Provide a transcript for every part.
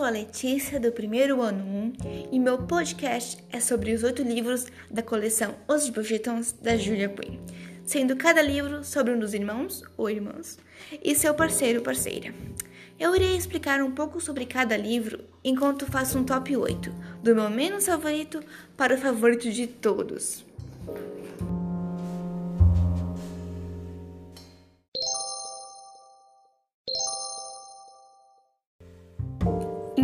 sou a Letícia do primeiro ano 1 e meu podcast é sobre os oito livros da coleção Os Bridgetons da Julia Quinn, sendo cada livro sobre um dos irmãos ou irmãs e seu parceiro ou parceira. Eu irei explicar um pouco sobre cada livro enquanto faço um top 8, do meu menos favorito para o favorito de todos.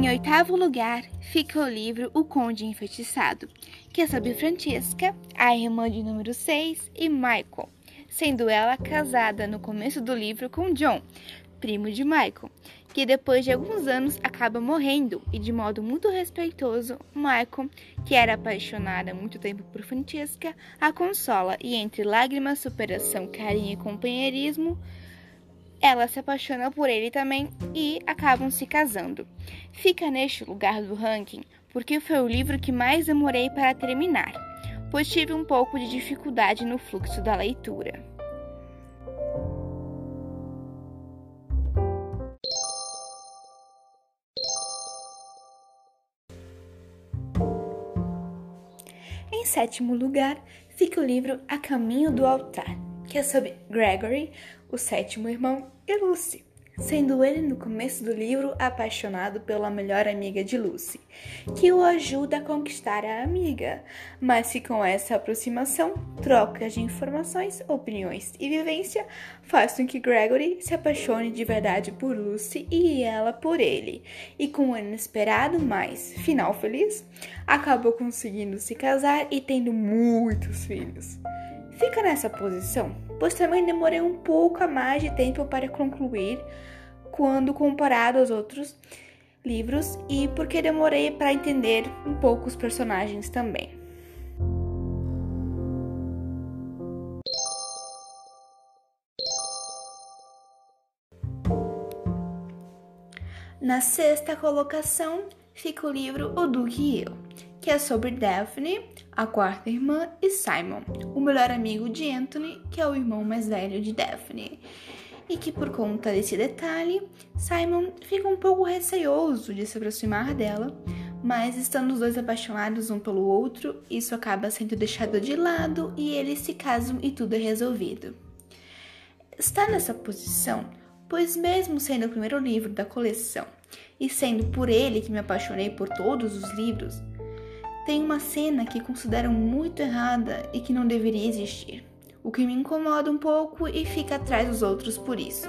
Em oitavo lugar fica o livro O Conde Enfeitiçado, que é sobre Francesca, a irmã de número 6, e Michael, sendo ela casada no começo do livro com John, primo de Michael, que depois de alguns anos acaba morrendo e de modo muito respeitoso, Michael, que era apaixonado há muito tempo por Francesca, a consola e entre lágrimas, superação, carinho e companheirismo, ela se apaixona por ele também e acabam se casando. Fica neste lugar do ranking porque foi o livro que mais demorei para terminar, pois tive um pouco de dificuldade no fluxo da leitura. Em sétimo lugar fica o livro A Caminho do Altar, que é sobre Gregory, o sétimo irmão, e Lucy, sendo ele no começo do livro apaixonado pela melhor amiga de Lucy, que o ajuda a conquistar a amiga, mas que com essa aproximação, trocas de informações, opiniões e vivência faz com que Gregory se apaixone de verdade por Lucy e ela por ele, e com o inesperado mais final feliz, acabou conseguindo se casar e tendo muitos filhos. Fica nessa posição, pois também demorei um pouco a mais de tempo para concluir quando comparado aos outros livros e porque demorei para entender um pouco os personagens também. Na sexta colocação fica o livro O Duque e Eu que é sobre Daphne, a quarta irmã, e Simon, o melhor amigo de Anthony, que é o irmão mais velho de Daphne. E que por conta desse detalhe, Simon fica um pouco receoso de se aproximar dela, mas estando os dois apaixonados um pelo outro, isso acaba sendo deixado de lado e eles se casam e tudo é resolvido. Está nessa posição, pois mesmo sendo o primeiro livro da coleção e sendo por ele que me apaixonei por todos os livros, tem uma cena que considero muito errada e que não deveria existir, o que me incomoda um pouco e fica atrás dos outros por isso.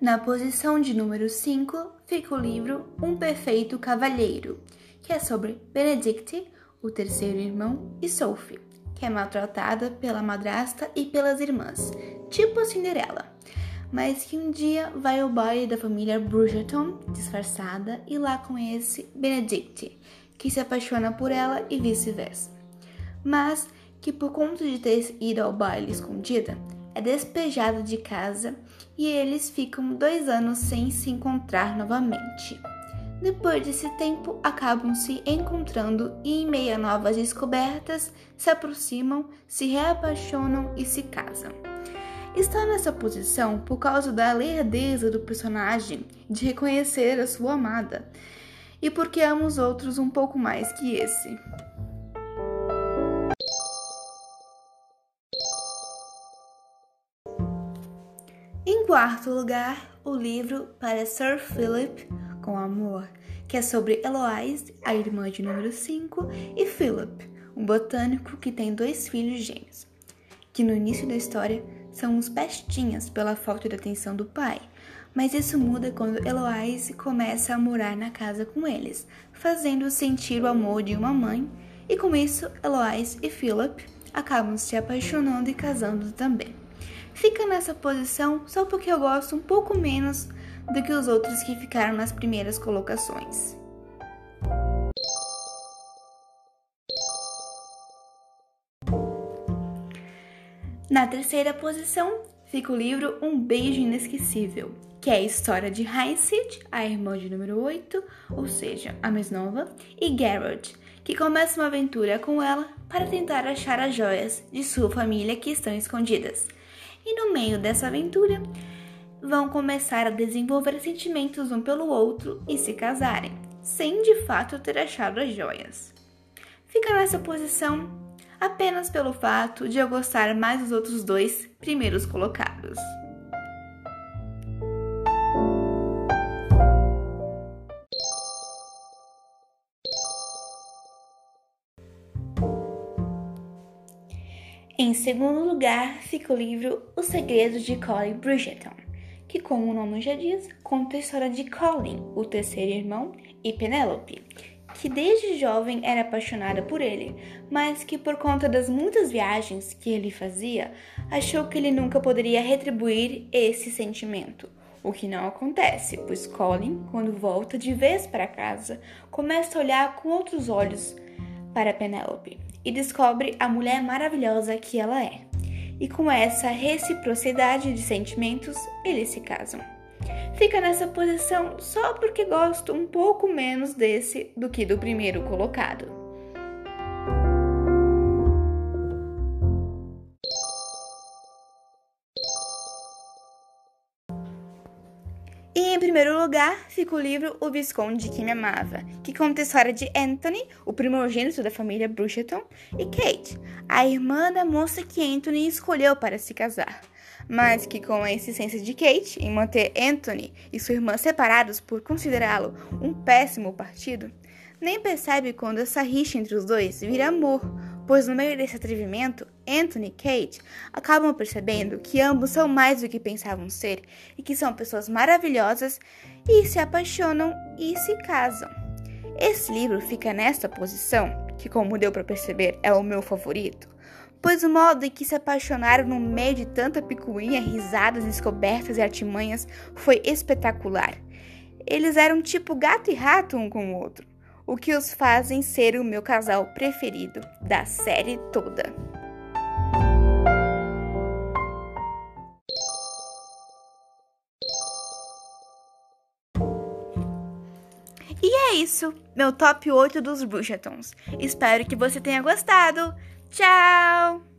Na posição de número 5 fica o livro Um Perfeito Cavalheiro, que é sobre Benedict, o terceiro irmão, e Sophie, que é maltratada pela madrasta e pelas irmãs, tipo a Cinderela mas que um dia vai ao baile da família Bridgerton, disfarçada, e lá conhece Benedict, que se apaixona por ela e vice-versa. Mas que por conta de ter ido ao baile escondida, é despejada de casa e eles ficam dois anos sem se encontrar novamente. Depois desse tempo, acabam se encontrando e, em meio a novas descobertas, se aproximam, se reapaixonam e se casam está nessa posição por causa da lerdeza do personagem de reconhecer a sua amada e porque ama os outros um pouco mais que esse. Em quarto lugar, o livro para Sir Philip com Amor, que é sobre Eloise, a irmã de número 5, e Philip, um botânico que tem dois filhos gêmeos, que no início da história são uns pestinhas pela falta de atenção do pai, mas isso muda quando Eloise começa a morar na casa com eles, fazendo sentir o amor de uma mãe, e com isso Eloise e Philip acabam se apaixonando e casando também. Fica nessa posição só porque eu gosto um pouco menos do que os outros que ficaram nas primeiras colocações. Na terceira posição fica o livro Um Beijo Inesquecível, que é a história de Hyacinth, a irmã de número 8, ou seja, a mais nova, e Garrett, que começa uma aventura com ela para tentar achar as joias de sua família que estão escondidas. E no meio dessa aventura, vão começar a desenvolver sentimentos um pelo outro e se casarem, sem de fato ter achado as joias. Fica nessa posição apenas pelo fato de eu gostar mais dos outros dois primeiros colocados. Em segundo lugar fica o livro Os Segredos de Colin Bridgerton que, como o nome já diz, conta a história de Colin, o terceiro irmão, e Penelope, que desde jovem era apaixonada por ele, mas que por conta das muitas viagens que ele fazia, achou que ele nunca poderia retribuir esse sentimento. O que não acontece, pois Colin, quando volta de vez para casa, começa a olhar com outros olhos para Penelope e descobre a mulher maravilhosa que ela é e com essa reciprocidade de sentimentos, eles se casam. Fica nessa posição só porque gosto um pouco menos desse do que do primeiro colocado. E em primeiro lugar fica o livro O Visconde que Me Amava, que conta a história de Anthony, o primogênito da família Brucheton, e Kate, a irmã da moça que Anthony escolheu para se casar. Mas que, com a insistência de Kate em manter Anthony e sua irmã separados por considerá-lo um péssimo partido, nem percebe quando essa rixa entre os dois vira amor, pois no meio desse atrevimento, Anthony e Kate acabam percebendo que ambos são mais do que pensavam ser e que são pessoas maravilhosas e se apaixonam e se casam. Esse livro fica nesta posição, que como deu para perceber é o meu favorito, pois o modo em que se apaixonaram no meio de tanta picuinha, risadas, descobertas e artimanhas foi espetacular. Eles eram tipo gato e rato um com o outro o que os fazem ser o meu casal preferido da série toda. E é isso, meu top 8 dos Bridgertons. Espero que você tenha gostado. Tchau!